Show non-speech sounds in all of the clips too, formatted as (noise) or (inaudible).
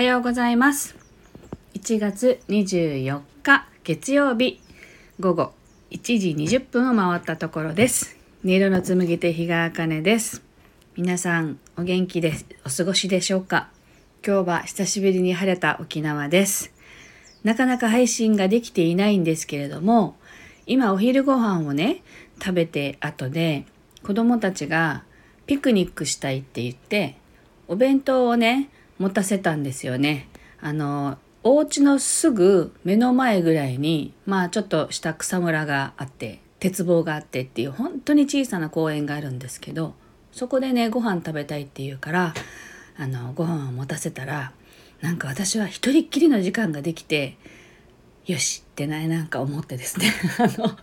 はようございます。1月24日月曜日午後1時20分を回ったところです。音色の紡ぎ手日川茜です。皆さんお元気でお過ごしでしょうか？今日は久しぶりに晴れた沖縄です。なかなか配信ができていないんですけれども今お昼ご飯をね食べて後で子供たちがピクニックしたいって言ってお弁当をね持たせたんですよね。あのお家のすぐ目の前ぐらいにまあちょっとした草むらがあって鉄棒があってっていう本当に小さな公園があるんですけどそこでねご飯食べたいっていうからあのご飯を持たせたらなんか私は一人っきりの時間ができてよしってねなんか思ってですね (laughs) あの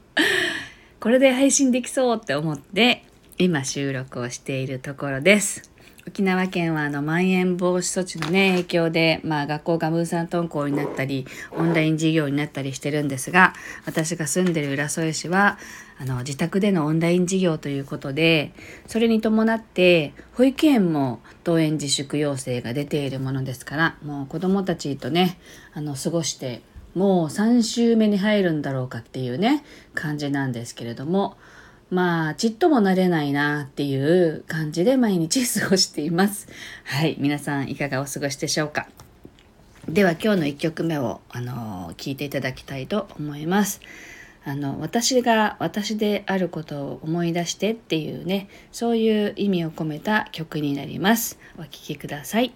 これで配信できそうって思って今収録をしているところです。沖縄県はあのまん延防止措置のね影響で、まあ、学校が分散登校になったりオンライン授業になったりしてるんですが私が住んでる浦添市はあの自宅でのオンライン授業ということでそれに伴って保育園も登園自粛要請が出ているものですからもう子どもたちとねあの過ごしてもう3週目に入るんだろうかっていうね感じなんですけれどもまあ、ちっともなれないなっていう感じで毎日過ごしています。はい。皆さんいかがお過ごしでしょうか？では今日の1曲目を、あの、聞いていただきたいと思います。あの、私が私であることを思い出してっていうね、そういう意味を込めた曲になります。お聴きください。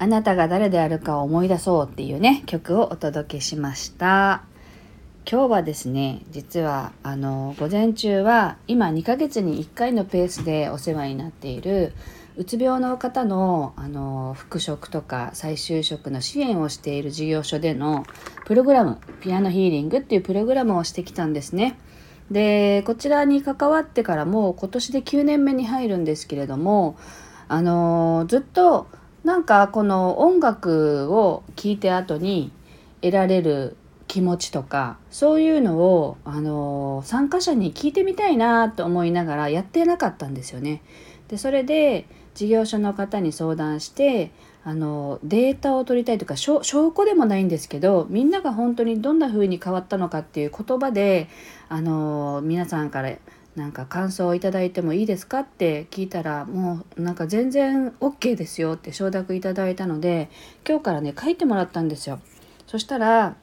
あなたが誰であるかを思い出そうっていうね曲をお届けしました今日はですね実はあの午前中は今2ヶ月に1回のペースでお世話になっているうつ病の方のあの復職とか再就職の支援をしている事業所でのプログラムピアノヒーリングっていうプログラムをしてきたんですね。でこちらに関わってからもう今年で9年目に入るんですけれどもあのずっとなんかこの音楽を聴いて後に得られる気持ちとかそういうのをあの参加者に聞いてみたいなと思いながらやってなかったんですよね。でそれで事業所の方に相談してあのデータを取りたいとか証拠でもないんですけどみんなが本当にどんな風に変わったのかっていう言葉であの皆さんからなんか感想をいただいてもいいですかって聞いたらもうなんか全然 OK ですよって承諾いただいたので今日からね書いてもらったんですよ。そしたら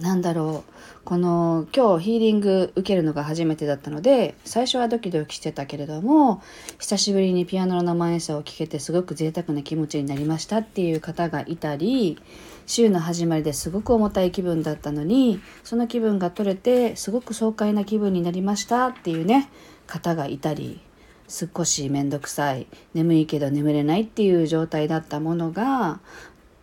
なんだろう。この今日ヒーリング受けるのが初めてだったので最初はドキドキしてたけれども久しぶりにピアノの生演奏を聴けてすごく贅沢な気持ちになりましたっていう方がいたり週の始まりですごく重たい気分だったのにその気分が取れてすごく爽快な気分になりましたっていうね方がいたり少し面倒くさい眠いけど眠れないっていう状態だったものが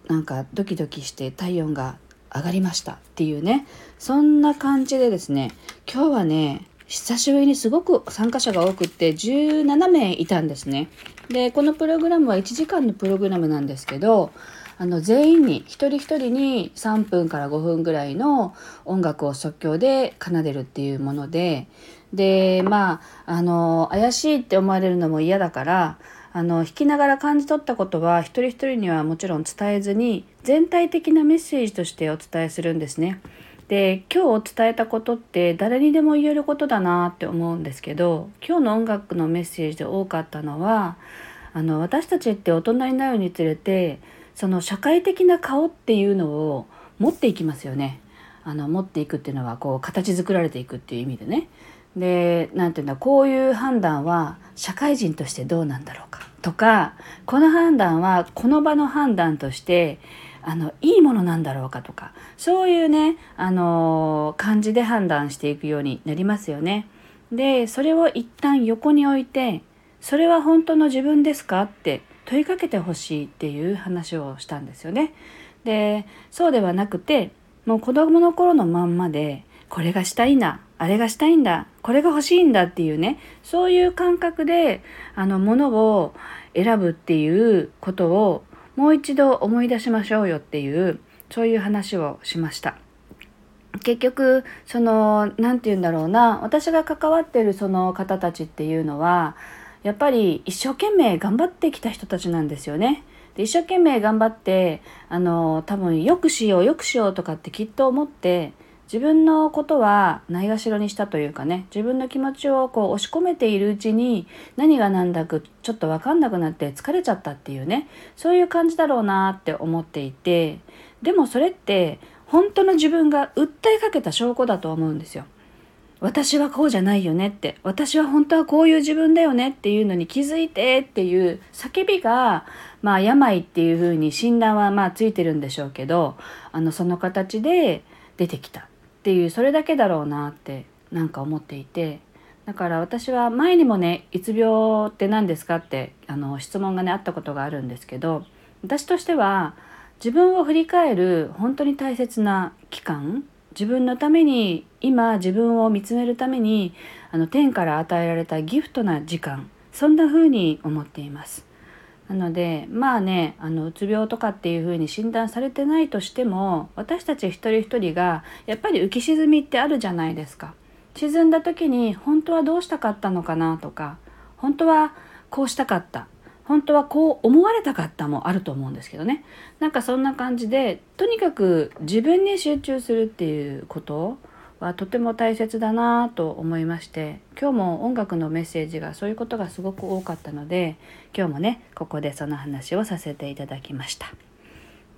なんかドキドキして体温が上がりましたっていうね。そんな感じでですね今日はね久しぶりにすごく参加者が多くって17名いたんですね。でこのプログラムは1時間のプログラムなんですけどあの全員に一人一人に3分から5分ぐらいの音楽を即興で奏でるっていうもので。でまああの怪しいって思われるのも嫌だからあの弾きながら感じ取ったことは一人一人にはもちろん伝えずに全体的なメッセージとしてお伝えするんですね。で今日伝えたことって誰にでも言えることだなって思うんですけど今日の音楽のメッセージで多かったのはあの私たちって大人になるにつれてその社会的な顔っていうのを持っていきますよね。あの持っていくっていうのはこう形作られていくっていう意味でね。で何て言うんだこういう判断は社会人としてどうなんだろうかとかこの判断はこの場の判断としてあのいいものなんだろうかとかそういうねあの感じで判断していくようになりますよね。でそれを一旦横に置いてそれは本当の自分ですかって問いかけてほしいっていう話をしたんですよね。でそうではなくてもう子供の頃のまんまでこれがしたいんだあれがしたいんだこれが欲しいんだっていうねそういう感覚であのものを選ぶっていうことをもう一度思い出しましょうよっていうそういう話をしました。結局その何て言うんだろうな私が関わってるその方たちっていうのはやっぱり一生懸命頑張ってきた人たちなんですよね。で一生懸命頑張ってあの多分よくしようよくしようとかってきっと思って自分のことはないがしろにしたというかね自分の気持ちをこう押し込めているうちに何が何だかちょっと分かんなくなって疲れちゃったっていうねそういう感じだろうなって思っていてでもそれって本当の自分が訴えかけた証拠だと思うんですよ。私はこうじゃないよねって私は本当はこういう自分だよねっていうのに気づいてっていう叫びがまあ病っていうふうに診断はまあついてるんでしょうけどあのその形で出てきたっていうそれだけだろうなってなんか思っていてだから私は前にもね「うつ病って何ですか?」ってあの質問がねあったことがあるんですけど私としては自分を振り返る本当に大切な期間自分のために今自分を見つめるためにあの天から与えられたギフトな時間そんな風に思っています。なのでまあねあのうつ病とかっていうふうに診断されてないとしても私たち一人一人がやっぱり浮き沈みってあるじゃないですか。沈んだ時に本当はどうしたかったのかなとか本当はこうしたかった本当はこう思われたかったもあると思うんですけどねなんかそんな感じでとにかく自分に集中するっていうことはとても大切だなと思いまして今日も音楽のメッセージがそういうことがすごく多かったので今日もねここでその話をさせていただきました。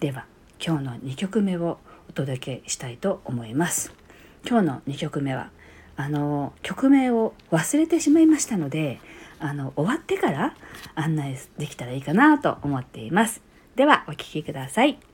では今日の2曲目をお届けしたいと思います。今日の2曲目はあの曲名を忘れてしまいましたのであの終わってから案内できたらいいかなと思っています。ではお聞きください。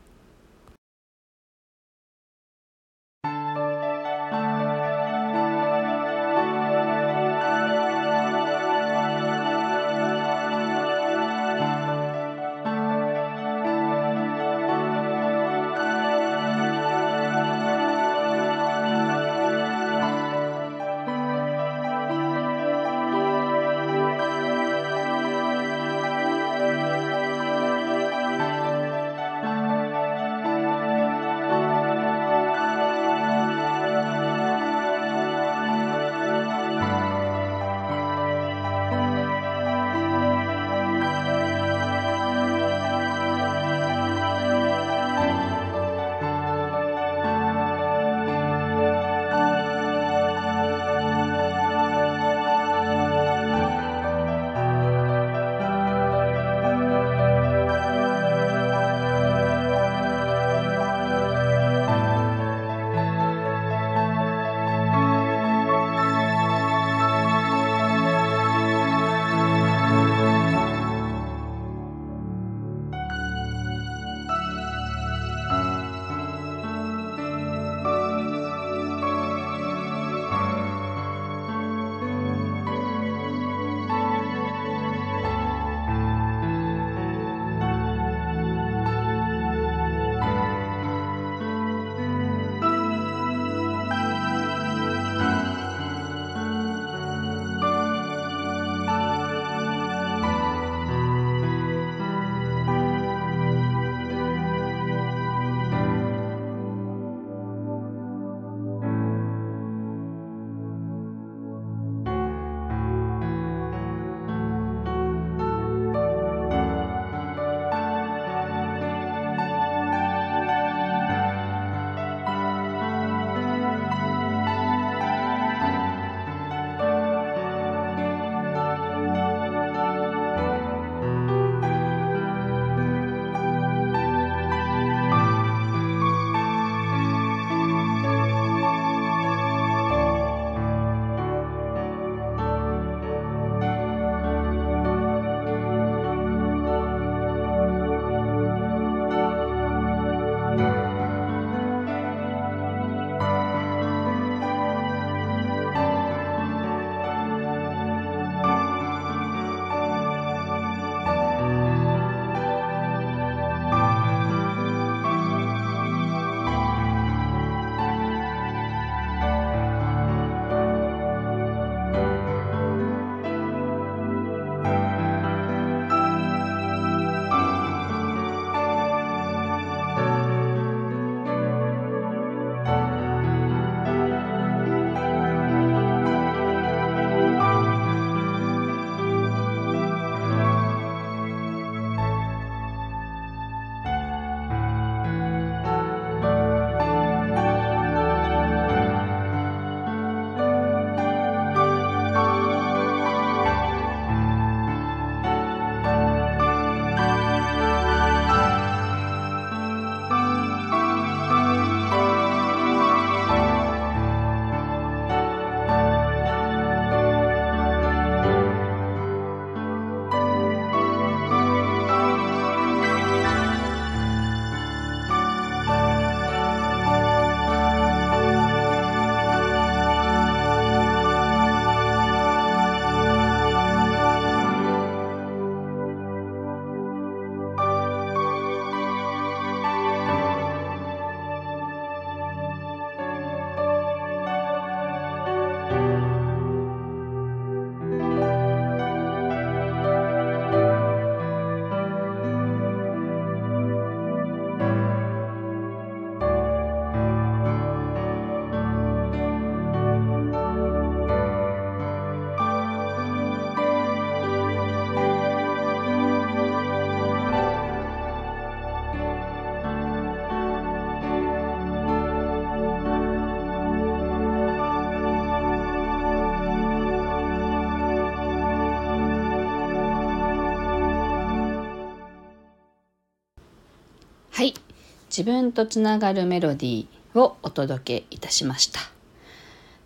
自分とつながるメロディーをお届けいたしました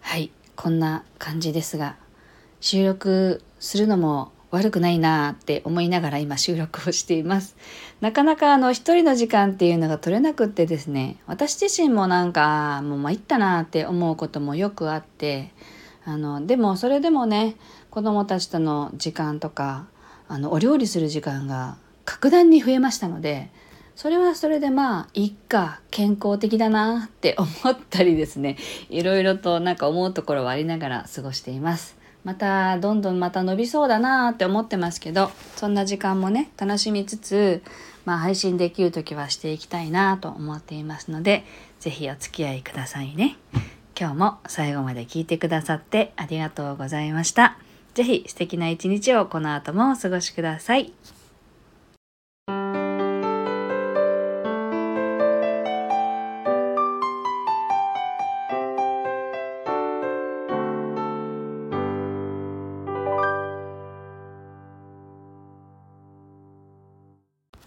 はいこんな感じですが収録するのも悪くないなって思いながら今収録をしています。なかなかあの一人の時間っていうのが取れなくってですね、私自身もなんかもう参ったなって思うこともよくあって、あのでもそれでもね、子供たちとの時間とか、あのお料理する時間が格段に増えましたので、それはそれでまあいっか健康的だなって思ったりですね。(laughs) いろいろとなんか思うところはありながら過ごしています。またどんどんまた伸びそうだなって思ってますけどそんな時間もね楽しみつつ、まあ、配信できる時はしていきたいなと思っていますので是非お付き合いくださいね。今日も最後まで聞いてくださってありがとうございました。是非素敵な一日をこの後もお過ごしください。